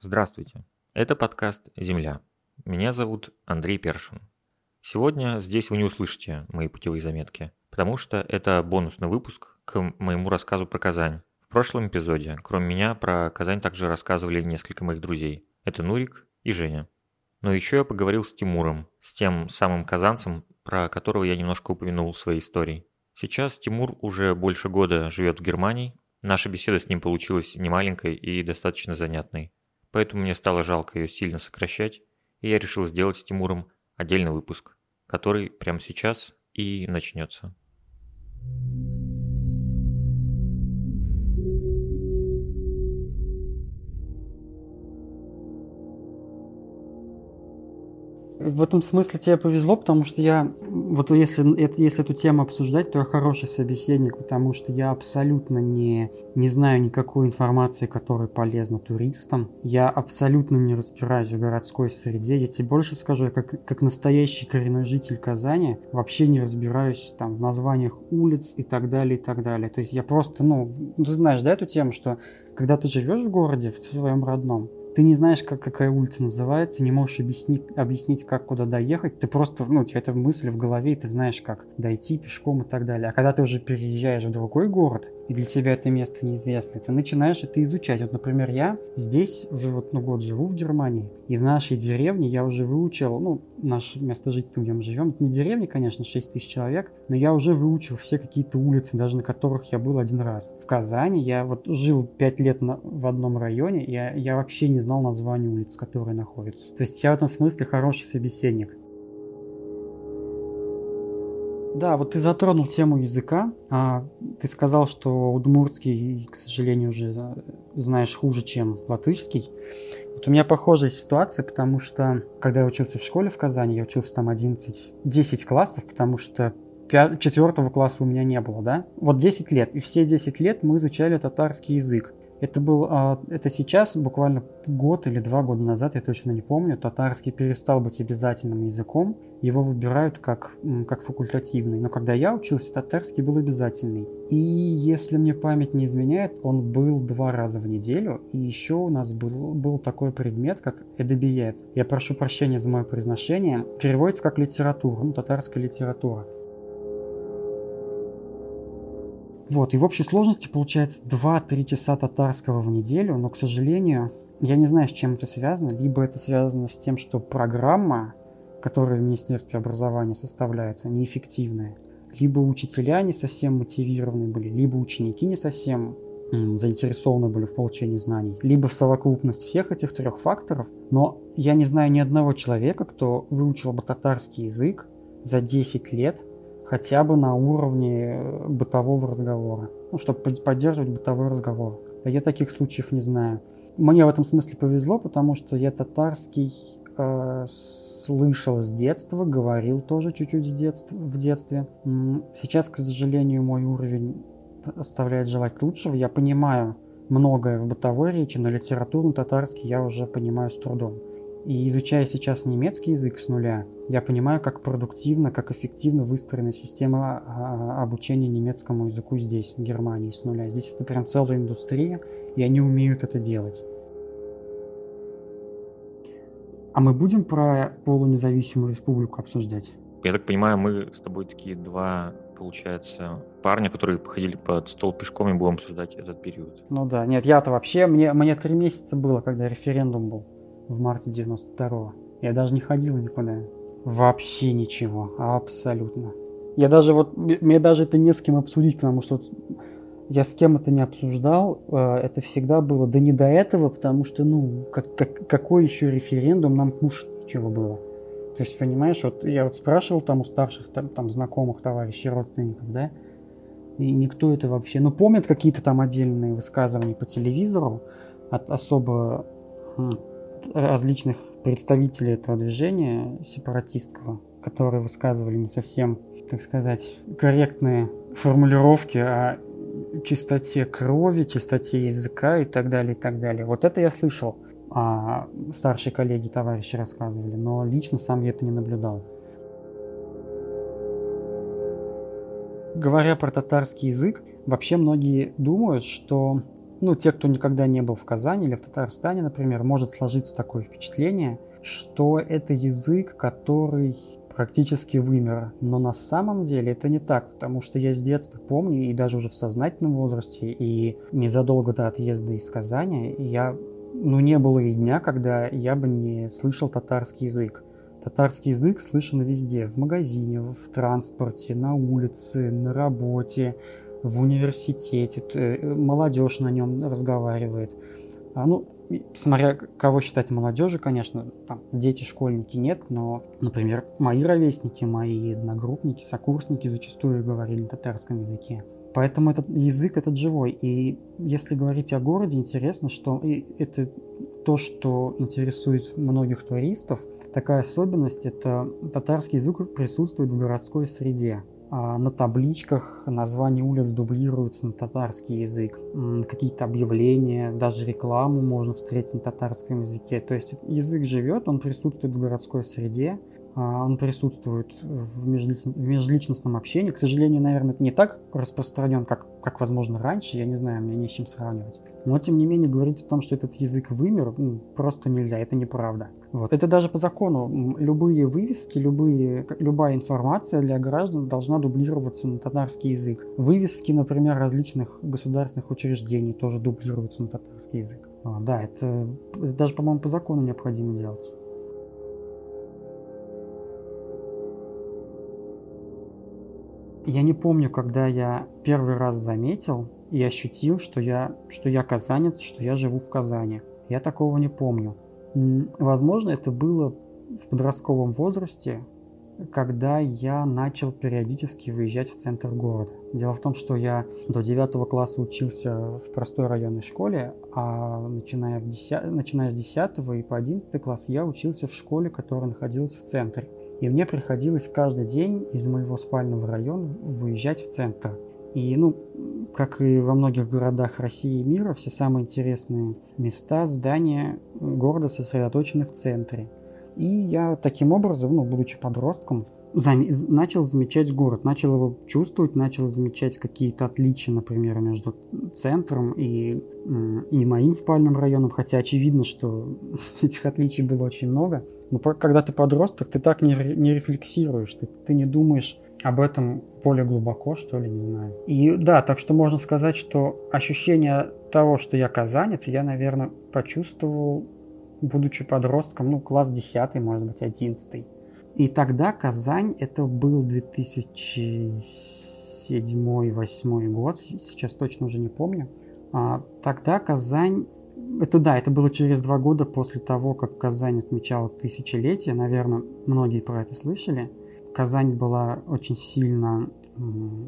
Здравствуйте. Это подкаст «Земля». Меня зовут Андрей Першин. Сегодня здесь вы не услышите мои путевые заметки, потому что это бонусный выпуск к моему рассказу про Казань. В прошлом эпизоде, кроме меня, про Казань также рассказывали несколько моих друзей. Это Нурик и Женя. Но еще я поговорил с Тимуром, с тем самым казанцем, про которого я немножко упомянул в своей истории. Сейчас Тимур уже больше года живет в Германии. Наша беседа с ним получилась немаленькой и достаточно занятной поэтому мне стало жалко ее сильно сокращать, и я решил сделать с Тимуром отдельный выпуск, который прямо сейчас и начнется. В этом смысле тебе повезло, потому что я, вот если, если эту тему обсуждать, то я хороший собеседник, потому что я абсолютно не, не знаю никакой информации, которая полезна туристам. Я абсолютно не разбираюсь в городской среде. Я тебе больше скажу, я как, как настоящий коренной житель Казани вообще не разбираюсь там в названиях улиц и так далее, и так далее. То есть я просто, ну, ты знаешь, да, эту тему, что когда ты живешь в городе, в своем родном, ты не знаешь, как, какая улица называется, не можешь объяснить, объяснить, как куда доехать, ты просто, ну, у тебя это мысль в голове, и ты знаешь, как дойти пешком и так далее. А когда ты уже переезжаешь в другой город, и для тебя это место неизвестное, ты начинаешь это изучать. Вот, например, я здесь уже вот ну, год живу в Германии, и в нашей деревне я уже выучил, ну, наше место жительства, где мы живем, это не деревня, конечно, 6 тысяч человек, но я уже выучил все какие-то улицы, даже на которых я был один раз. В Казани я вот жил 5 лет на, в одном районе, и я, я вообще не знал название улиц, которые находятся. То есть я в этом смысле хороший собеседник. Да, вот ты затронул тему языка. А, ты сказал, что удмуртский, к сожалению, уже знаешь хуже, чем латышский. Вот у меня похожая ситуация, потому что, когда я учился в школе в Казани, я учился там 11, 10 классов, потому что четвертого класса у меня не было, да? Вот 10 лет, и все 10 лет мы изучали татарский язык. Это был, а, это сейчас, буквально год или два года назад, я точно не помню, татарский перестал быть обязательным языком, его выбирают как, как факультативный. Но когда я учился, татарский был обязательный. И если мне память не изменяет, он был два раза в неделю, и еще у нас был, был такой предмет, как эдебиет. Я прошу прощения за мое произношение. Переводится как литература, ну, татарская литература. Вот, и в общей сложности получается 2-3 часа татарского в неделю, но, к сожалению, я не знаю, с чем это связано. Либо это связано с тем, что программа, которая в Министерстве образования составляется, неэффективная, либо учителя не совсем мотивированы были, либо ученики не совсем заинтересованы были в получении знаний, либо в совокупность всех этих трех факторов. Но я не знаю ни одного человека, кто выучил бы татарский язык за 10 лет хотя бы на уровне э, бытового разговора, ну, чтобы поддерживать бытовой разговор. Я таких случаев не знаю. Мне в этом смысле повезло, потому что я татарский э, слышал с детства, говорил тоже чуть-чуть с детства, в детстве. Сейчас, к сожалению, мой уровень оставляет желать лучшего. Я понимаю многое в бытовой речи, но литературный татарский я уже понимаю с трудом. И изучая сейчас немецкий язык с нуля, я понимаю, как продуктивно, как эффективно выстроена система а, обучения немецкому языку здесь, в Германии, с нуля. Здесь это прям целая индустрия, и они умеют это делать. А мы будем про полунезависимую республику обсуждать? Я так понимаю, мы с тобой такие два, получается, парня, которые походили под стол пешком и будем обсуждать этот период. Ну да, нет, я-то вообще, мне, мне три месяца было, когда референдум был в марте 92-го. Я даже не ходил никуда. Вообще ничего, абсолютно. Я даже вот, мне даже это не с кем обсудить, потому что я с кем это не обсуждал, э, это всегда было, да не до этого, потому что, ну, как, как, какой еще референдум нам кушать чего было. То есть, понимаешь, вот я вот спрашивал там у старших там, там знакомых, товарищей, родственников, да, и никто это вообще, ну, помнят какие-то там отдельные высказывания по телевизору от особо хм, различных представителей этого движения сепаратистского, которые высказывали не совсем, так сказать, корректные формулировки о чистоте крови, чистоте языка и так далее, и так далее. Вот это я слышал, а старшие коллеги, товарищи рассказывали, но лично сам я это не наблюдал. Говоря про татарский язык, вообще многие думают, что ну, те, кто никогда не был в Казани или в Татарстане, например, может сложиться такое впечатление, что это язык, который практически вымер. Но на самом деле это не так, потому что я с детства помню, и даже уже в сознательном возрасте, и незадолго до отъезда из Казани, я, ну, не было и дня, когда я бы не слышал татарский язык. Татарский язык слышен везде, в магазине, в транспорте, на улице, на работе, в университете, э, молодежь на нем разговаривает. А, ну, смотря кого считать молодежью, конечно, там дети, школьники нет, но, например, мои ровесники, мои одногруппники, сокурсники зачастую говорили на татарском языке. Поэтому этот язык этот живой. И если говорить о городе, интересно, что это то, что интересует многих туристов. Такая особенность – это татарский язык присутствует в городской среде. А, на табличках названия улиц дублируются на татарский язык. Какие-то объявления, даже рекламу можно встретить на татарском языке. То есть язык живет, он присутствует в городской среде, он присутствует в, межличностном общении. К сожалению, наверное, это не так распространен, как, как возможно раньше. Я не знаю, мне не с чем сравнивать. Но, тем не менее, говорить о том, что этот язык вымер, ну, просто нельзя, это неправда. Вот. Это даже по закону. Любые вывески, любые, любая информация для граждан должна дублироваться на татарский язык. Вывески, например, различных государственных учреждений тоже дублируются на татарский язык. А, да, это, это даже, по-моему, по закону необходимо делать. Я не помню, когда я первый раз заметил и ощутил, что я, что я казанец, что я живу в Казани. Я такого не помню. Возможно, это было в подростковом возрасте, когда я начал периодически выезжать в центр города. Дело в том, что я до 9 класса учился в простой районной школе, а начиная, в 10, начиная с 10 и по 11 класс я учился в школе, которая находилась в центре. И мне приходилось каждый день из моего спального района выезжать в центр. И, ну, как и во многих городах России и мира, все самые интересные места, здания города сосредоточены в центре. И я таким образом, ну, будучи подростком, зам... начал замечать город, начал его чувствовать, начал замечать какие-то отличия, например, между центром и, и моим спальным районом, хотя очевидно, что этих отличий было очень много. Но когда ты подросток, ты так не, не рефлексируешь, ты, ты не думаешь об этом более глубоко, что ли, не знаю. И да, так что можно сказать, что ощущение того, что я казанец, я, наверное, почувствовал, будучи подростком, ну, класс 10, может быть, 11. И тогда Казань, это был 2007-2008 год, сейчас точно уже не помню. А, тогда Казань это да, это было через два года после того, как Казань отмечала тысячелетие. Наверное, многие про это слышали. Казань была очень сильно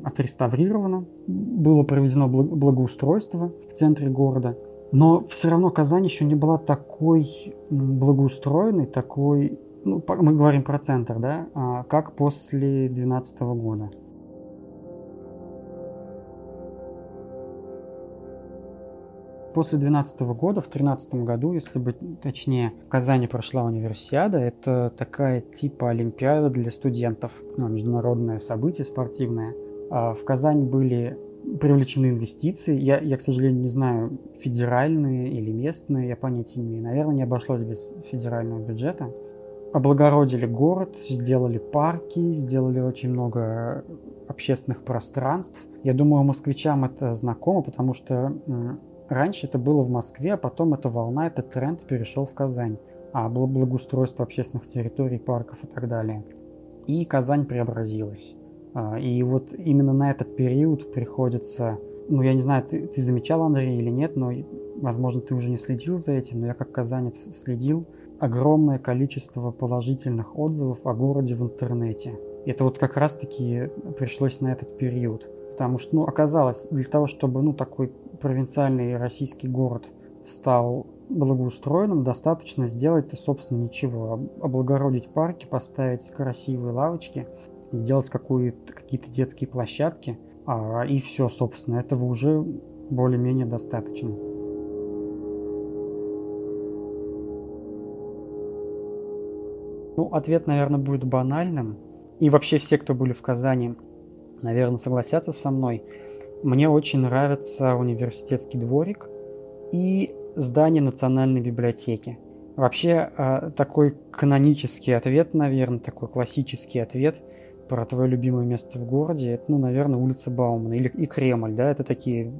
отреставрирована. Было проведено благоустройство в центре города. Но все равно Казань еще не была такой благоустроенной, такой, ну, мы говорим про центр, да, а, как после 2012 года. После 2012 года, в 2013 году, если быть точнее, в Казани прошла универсиада. Это такая типа олимпиада для студентов, ну, международное событие спортивное. А в Казань были привлечены инвестиции. Я, я, к сожалению, не знаю, федеральные или местные, я понятия не имею. Наверное, не обошлось без федерального бюджета. Облагородили город, сделали парки, сделали очень много общественных пространств. Я думаю, москвичам это знакомо, потому что Раньше это было в Москве, а потом эта волна, этот тренд перешел в Казань. А было благоустройство общественных территорий, парков и так далее. И Казань преобразилась. А, и вот именно на этот период приходится... Ну, я не знаю, ты, ты замечал, Андрей, или нет, но, возможно, ты уже не следил за этим, но я как казанец следил. Огромное количество положительных отзывов о городе в интернете. Это вот как раз-таки пришлось на этот период. Потому что, ну, оказалось, для того, чтобы, ну, такой провинциальный российский город стал благоустроенным, достаточно сделать-то, собственно, ничего. Облагородить парки, поставить красивые лавочки, сделать какие-то детские площадки, а, и все, собственно, этого уже более-менее достаточно. Ну, ответ, наверное, будет банальным. И вообще все, кто были в Казани, наверное, согласятся со мной – мне очень нравится университетский дворик. и здание Национальной библиотеки. Вообще, а, такой канонический ответ, наверное, такой классический ответ про твое любимое место в городе, это, ну, наверное, улица Баумана или и Кремль, да, это такие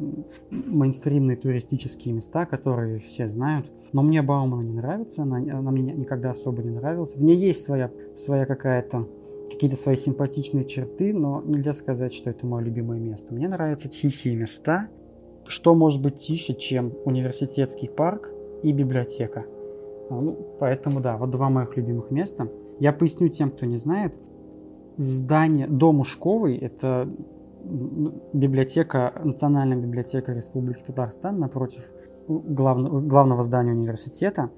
мейнстримные туристические места, которые все знают. Но мне Баумана не нравится, она, она мне никогда особо не нравилась. В ней есть своя, своя какая-то какие-то свои симпатичные черты, но нельзя сказать, что это мое любимое место. Мне нравятся тихие места. Что может быть тише, чем университетский парк и библиотека? А, ну, поэтому да, вот два моих любимых места. Я поясню тем, кто не знает. Здание, дом Ушковый, это библиотека, Национальная библиотека Республики Татарстан напротив главного, главного здания университета.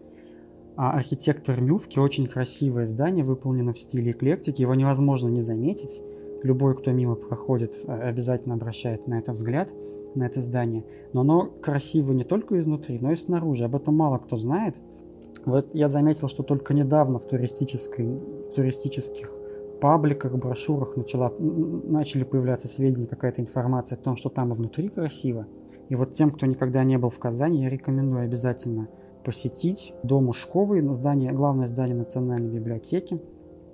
А архитектор Мювки очень красивое здание, выполнено в стиле эклектики. Его невозможно не заметить. Любой, кто мимо проходит, э, обязательно обращает на это взгляд, на это здание. Но оно красиво не только изнутри, но и снаружи. Об этом мало кто знает. Вот я заметил, что только недавно в, туристической, в туристических пабликах, брошюрах начала, начали появляться сведения, какая-то информация о том, что там и внутри красиво. И вот тем, кто никогда не был в Казани, я рекомендую обязательно посетить дом Ушковый, здание, главное здание Национальной библиотеки.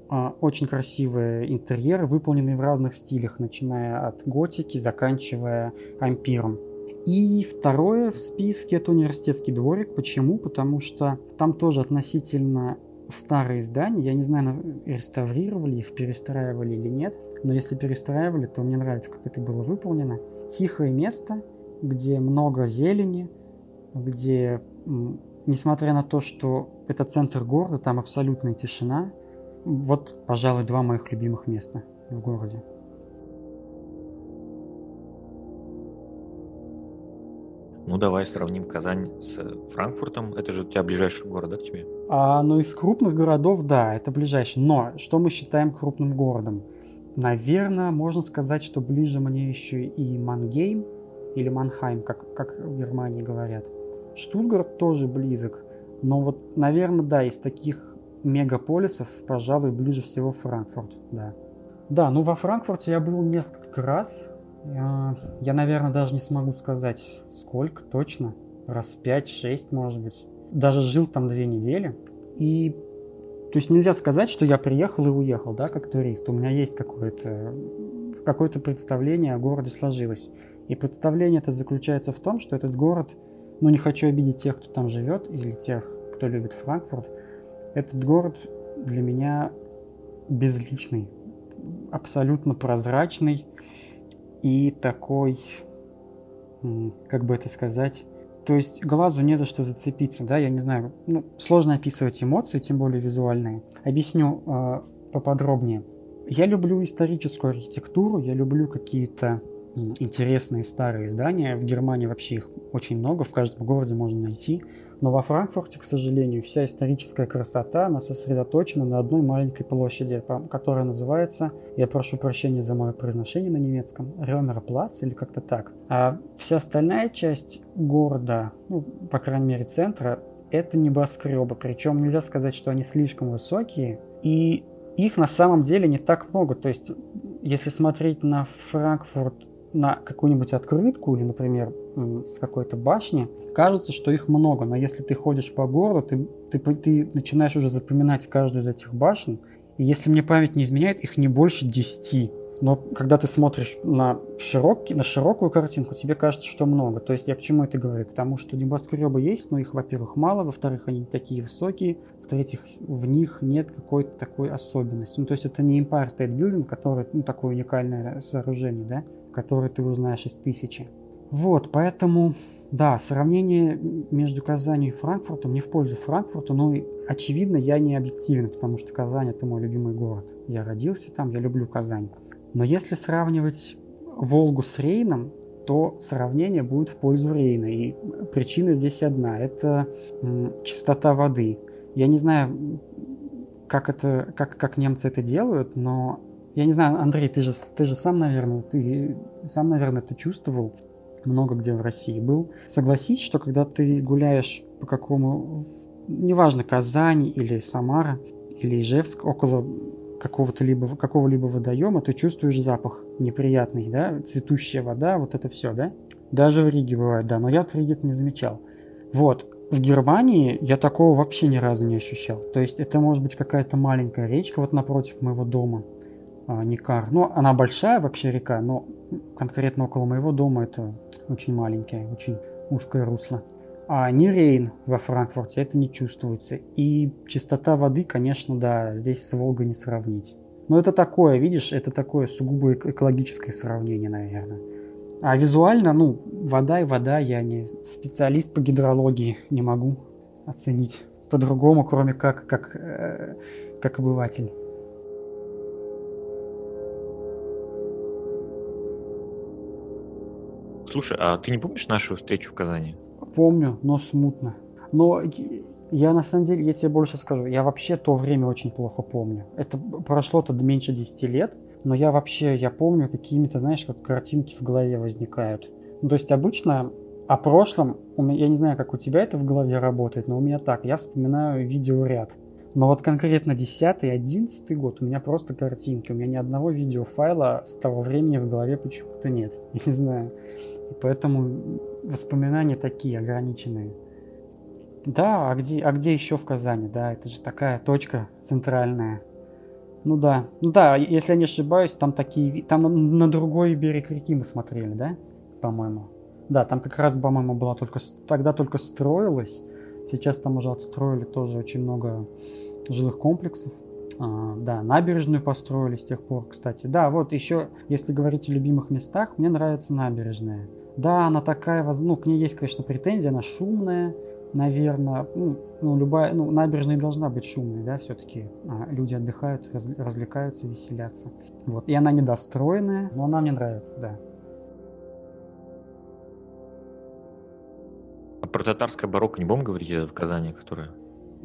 А, очень красивые интерьеры, выполненные в разных стилях, начиная от готики, заканчивая ампиром. И второе в списке это университетский дворик. Почему? Потому что там тоже относительно старые здания. Я не знаю, реставрировали их, перестраивали или нет. Но если перестраивали, то мне нравится, как это было выполнено. Тихое место, где много зелени, где несмотря на то, что это центр города, там абсолютная тишина. Вот, пожалуй, два моих любимых места в городе. Ну, давай сравним Казань с Франкфуртом. Это же у тебя ближайший город, да, к тебе? А, ну, из крупных городов, да, это ближайший. Но что мы считаем крупным городом? Наверное, можно сказать, что ближе мне еще и Мангейм или Манхайм, как, как в Германии говорят. Штутгарт тоже близок, но вот, наверное, да, из таких мегаполисов, пожалуй, ближе всего Франкфурт, да. Да, ну во Франкфурте я был несколько раз. Я, я наверное, даже не смогу сказать, сколько точно. Раз 5-6, может быть. Даже жил там две недели. И то есть нельзя сказать, что я приехал и уехал, да, как турист. У меня есть какое-то какое-то представление о городе сложилось. И представление это заключается в том, что этот город но не хочу обидеть тех, кто там живет, или тех, кто любит Франкфурт. Этот город для меня безличный, абсолютно прозрачный и такой, как бы это сказать, то есть глазу не за что зацепиться, да, я не знаю, ну, сложно описывать эмоции, тем более визуальные. Объясню э, поподробнее. Я люблю историческую архитектуру, я люблю какие-то интересные старые здания. В Германии вообще их очень много, в каждом городе можно найти. Но во Франкфурте, к сожалению, вся историческая красота, она сосредоточена на одной маленькой площади, которая называется, я прошу прощения за мое произношение на немецком, Рёмерплац или как-то так. А вся остальная часть города, ну, по крайней мере центра, это небоскребы. Причем нельзя сказать, что они слишком высокие. И их на самом деле не так много. То есть, если смотреть на Франкфурт на какую-нибудь открытку или, например, с какой-то башни, кажется, что их много, но если ты ходишь по городу, ты, ты, ты начинаешь уже запоминать каждую из этих башен, и если мне память не изменяет, их не больше 10. Но когда ты смотришь на, широкий, на широкую картинку, тебе кажется, что много. То есть я к чему это говорю? К тому, что небоскребы есть, но их, во-первых, мало, во-вторых, они такие высокие, в-третьих, в них нет какой-то такой особенности. Ну, то есть это не Empire State Building, который, ну, такое уникальное сооружение, да, который ты узнаешь из тысячи. Вот, поэтому, да, сравнение между Казанью и Франкфуртом не в пользу Франкфурта, но очевидно, я не объективен, потому что Казань – это мой любимый город. Я родился там, я люблю Казань. Но если сравнивать Волгу с Рейном, то сравнение будет в пользу Рейна. И причина здесь одна – это чистота воды. Я не знаю, как, это, как, как немцы это делают, но я не знаю, Андрей, ты же, ты же сам, наверное, ты сам, наверное, это чувствовал, много где в России был. Согласись, что когда ты гуляешь по какому, неважно, Казань или Самара, или Ижевск, около какого-то либо, какого-либо водоема, ты чувствуешь запах неприятный, да, цветущая вода, вот это все, да? Даже в Риге бывает, да, но я в Риге это не замечал. Вот. В Германии я такого вообще ни разу не ощущал. То есть это может быть какая-то маленькая речка вот напротив моего дома, Никар. Ну, она большая вообще река, но конкретно около моего дома это очень маленькое, очень узкое русло. А не Рейн во Франкфурте это не чувствуется. И чистота воды, конечно, да, здесь с Волгой не сравнить. Но это такое, видишь, это такое сугубо экологическое сравнение, наверное. А визуально, ну, вода и вода, я не специалист по гидрологии, не могу оценить по-другому, кроме как, как, э, как обыватель. Слушай, а ты не помнишь нашу встречу в Казани? Помню, но смутно. Но я на самом деле, я тебе больше скажу, я вообще то время очень плохо помню. Это прошло-то меньше 10 лет, но я вообще, я помню какими-то, знаешь, как картинки в голове возникают. Ну, то есть обычно о прошлом, я не знаю, как у тебя это в голове работает, но у меня так, я вспоминаю видеоряд. Но вот конкретно 10 и 11 год у меня просто картинки. У меня ни одного видеофайла с того времени в голове почему-то нет. Я не знаю. И поэтому воспоминания такие ограниченные. Да, а где, а где еще в Казани? Да, это же такая точка центральная. Ну да, ну да, если я не ошибаюсь, там такие, там на, на другой берег реки мы смотрели, да, по-моему. Да, там как раз, по-моему, была только, тогда только строилась. Сейчас там уже отстроили тоже очень много жилых комплексов. А, да, набережную построили с тех пор, кстати. Да, вот еще, если говорить о любимых местах, мне нравится набережная. Да, она такая, ну, к ней есть, конечно, претензии, она шумная, наверное, ну, ну, любая, ну, набережная должна быть шумной, да, все-таки а, люди отдыхают, раз, развлекаются, веселятся. Вот, и она недостроенная, но она мне нравится, да. А про татарское барокко не будем говорить в Казани, которое?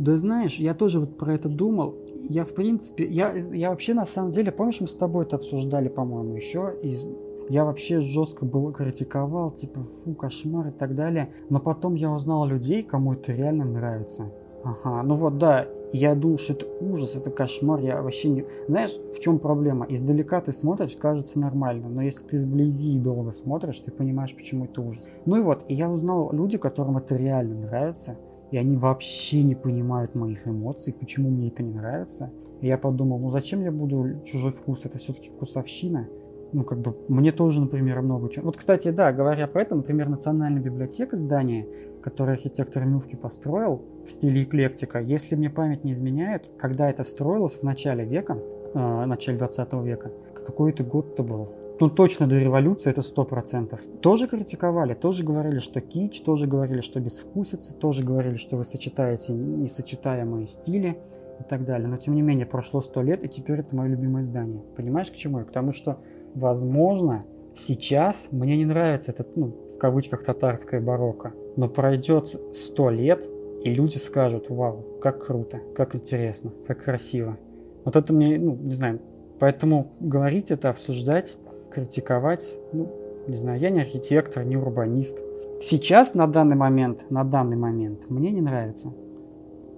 Да знаешь, я тоже вот про это думал. Я, в принципе, я, я вообще на самом деле, помнишь, мы с тобой это обсуждали, по-моему, еще из я вообще жестко был критиковал, типа, фу, кошмар и так далее. Но потом я узнал людей, кому это реально нравится. Ага, ну вот да, я думал, что это ужас, это кошмар, я вообще не... Знаешь, в чем проблема? Издалека ты смотришь, кажется нормально, но если ты сблизи и долго смотришь, ты понимаешь, почему это ужас. Ну и вот, и я узнал люди, которым это реально нравится, и они вообще не понимают моих эмоций, почему мне это не нравится. И я подумал, ну зачем я буду чужой вкус, это все-таки вкусовщина ну, как бы, мне тоже, например, много чего. Вот, кстати, да, говоря про это, например, Национальная библиотека здания, которое архитектор Мювки построил в стиле эклектика, если мне память не изменяет, когда это строилось в начале века, э, начале 20 века, какой это год-то был, ну, точно до революции это сто процентов. Тоже критиковали, тоже говорили, что кич, тоже говорили, что безвкусица, тоже говорили, что вы сочетаете несочетаемые стили и так далее. Но, тем не менее, прошло сто лет, и теперь это мое любимое здание. Понимаешь, к чему я? К тому, что Возможно, сейчас мне не нравится этот, ну, в кавычках, татарское барокко. Но пройдет сто лет, и люди скажут, вау, как круто, как интересно, как красиво. Вот это мне, ну, не знаю, поэтому говорить это, обсуждать, критиковать, ну, не знаю, я не архитектор, не урбанист. Сейчас, на данный момент, на данный момент, мне не нравится.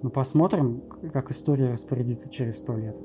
Но посмотрим, как история распорядится через сто лет.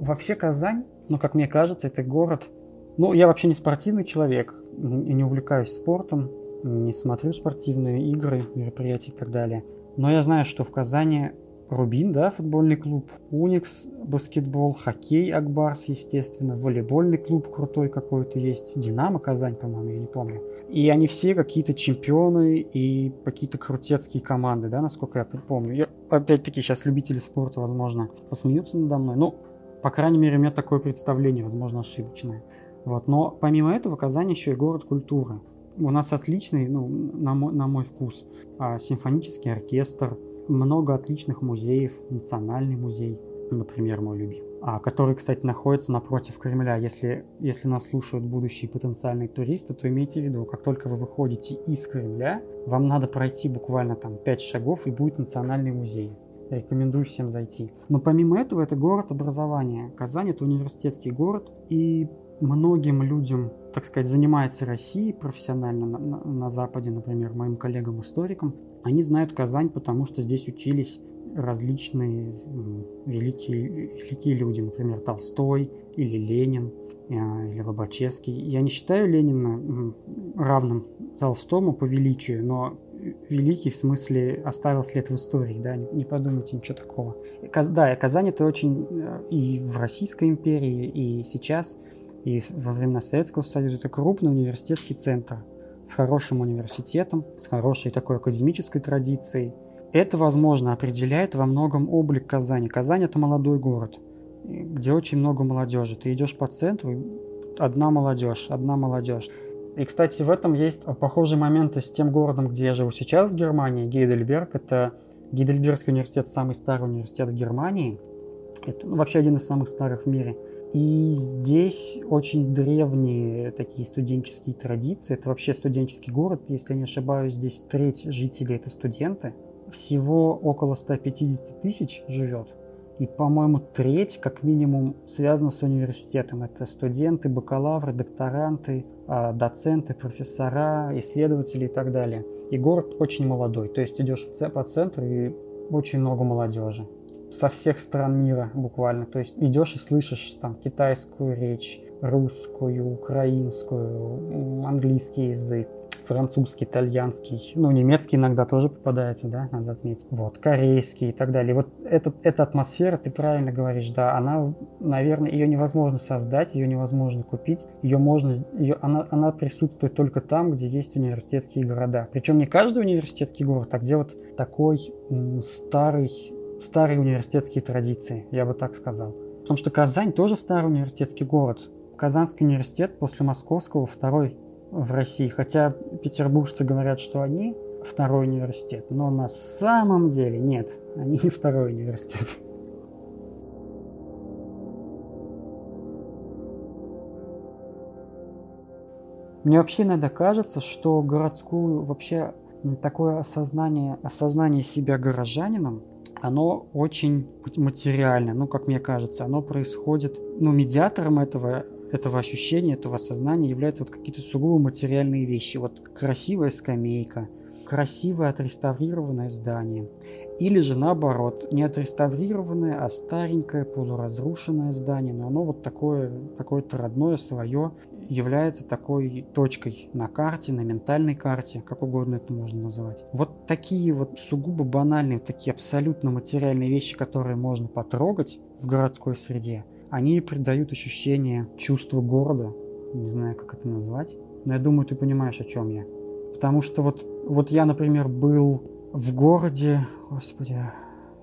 Вообще Казань, ну, как мне кажется, это город... Ну, я вообще не спортивный человек, не увлекаюсь спортом, не смотрю спортивные игры, мероприятия и так далее. Но я знаю, что в Казани Рубин, да, футбольный клуб, Уникс, баскетбол, хоккей, Акбарс, естественно, волейбольный клуб крутой какой-то есть, Динамо Казань, по-моему, я не помню. И они все какие-то чемпионы и какие-то крутецкие команды, да, насколько я помню. Я, опять-таки, сейчас любители спорта, возможно, посмеются надо мной. Ну, по крайней мере, у меня такое представление, возможно, ошибочное. Вот. Но помимо этого, Казань еще и город культуры. У нас отличный, ну, на мой, на мой вкус, а, симфонический оркестр, много отличных музеев, национальный музей, например, мой любимый, а, который, кстати, находится напротив Кремля. Если, если нас слушают будущие потенциальные туристы, то имейте в виду, как только вы выходите из Кремля, вам надо пройти буквально там 5 шагов и будет национальный музей. Рекомендую всем зайти. Но помимо этого, это город образования. Казань – это университетский город, и многим людям, так сказать, занимается Россией профессионально на, на, на Западе, например, моим коллегам-историкам, они знают Казань, потому что здесь учились различные великие, великие люди, например, Толстой или Ленин. или Лобачевский. Я не считаю Ленина равным Толстому по величию, но великий в смысле оставил след в истории, да, не, не подумайте ничего такого. Да, Казань это очень э, и в Российской империи, и сейчас, и во времена Советского Союза это крупный университетский центр с хорошим университетом, с хорошей такой академической традицией. Это, возможно, определяет во многом облик Казани. Казань это молодой город, где очень много молодежи. Ты идешь по центру, одна молодежь, одна молодежь. И, кстати, в этом есть похожие моменты с тем городом, где я живу сейчас, в Германии, Гейдельберг. Это Гейдельбергский университет, самый старый университет в Германии. Это ну, вообще один из самых старых в мире. И здесь очень древние такие студенческие традиции. Это вообще студенческий город, если я не ошибаюсь, здесь треть жителей это студенты. Всего около 150 тысяч живет. И, по-моему, треть, как минимум, связана с университетом. Это студенты, бакалавры, докторанты, а, доценты, профессора, исследователи и так далее. И город очень молодой. То есть идешь по центру и очень много молодежи. Со всех стран мира буквально. То есть идешь и слышишь там китайскую речь, русскую, украинскую, английский язык, французский, итальянский, ну, немецкий иногда тоже попадается, да, надо отметить, вот, корейский и так далее. Вот этот, эта атмосфера, ты правильно говоришь, да, она, наверное, ее невозможно создать, ее невозможно купить, ее можно, ее, она, она присутствует только там, где есть университетские города. Причем не каждый университетский город, а где вот такой м, старый, старые университетские традиции, я бы так сказал. Потому что Казань тоже старый университетский город. Казанский университет после Московского второй в России. Хотя петербуржцы говорят, что они второй университет, но на самом деле нет, они не второй университет. Мне вообще иногда кажется, что городскую вообще такое осознание, осознание себя горожанином, оно очень материально, ну, как мне кажется, оно происходит, ну, медиатором этого этого ощущения, этого сознания являются вот какие-то сугубо материальные вещи. Вот красивая скамейка, красивое отреставрированное здание. Или же наоборот, не отреставрированное, а старенькое, полуразрушенное здание, но оно вот такое, какое-то родное, свое, является такой точкой на карте, на ментальной карте, как угодно это можно назвать. Вот такие вот сугубо банальные, такие абсолютно материальные вещи, которые можно потрогать в городской среде, они придают ощущение чувства города, не знаю, как это назвать, но я думаю, ты понимаешь, о чем я. Потому что вот, вот я, например, был в городе, господи,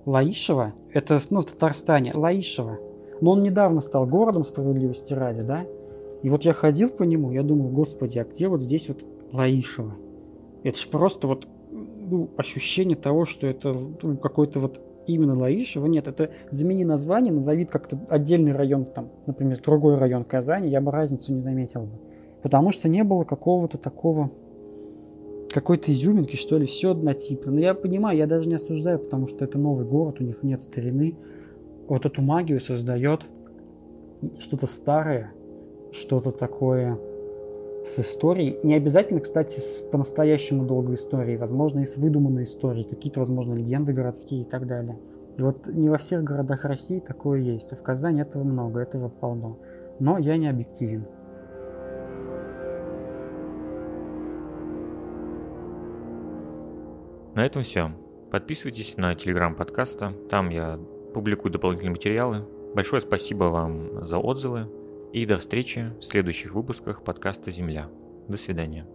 Лаишево, это, ну, в Татарстане, Лаишево. Но он недавно стал городом справедливости ради, да? И вот я ходил по нему, я думал, господи, а где вот здесь вот Лаишево? Это же просто вот ну, ощущение того, что это ну, какой-то вот именно Лаишево. Нет, это замени название, назови как-то отдельный район, там, например, другой район Казани, я бы разницу не заметил бы. Потому что не было какого-то такого, какой-то изюминки, что ли, все однотипно. Но я понимаю, я даже не осуждаю, потому что это новый город, у них нет старины. Вот эту магию создает что-то старое, что-то такое с историей. Не обязательно, кстати, с по-настоящему долгой историей. Возможно, и с выдуманной историей. Какие-то, возможно, легенды городские и так далее. И вот не во всех городах России такое есть. А в Казани этого много, этого полно. Но я не объективен. На этом все. Подписывайтесь на телеграм подкаста. Там я публикую дополнительные материалы. Большое спасибо вам за отзывы. И до встречи в следующих выпусках подкаста «Земля». До свидания.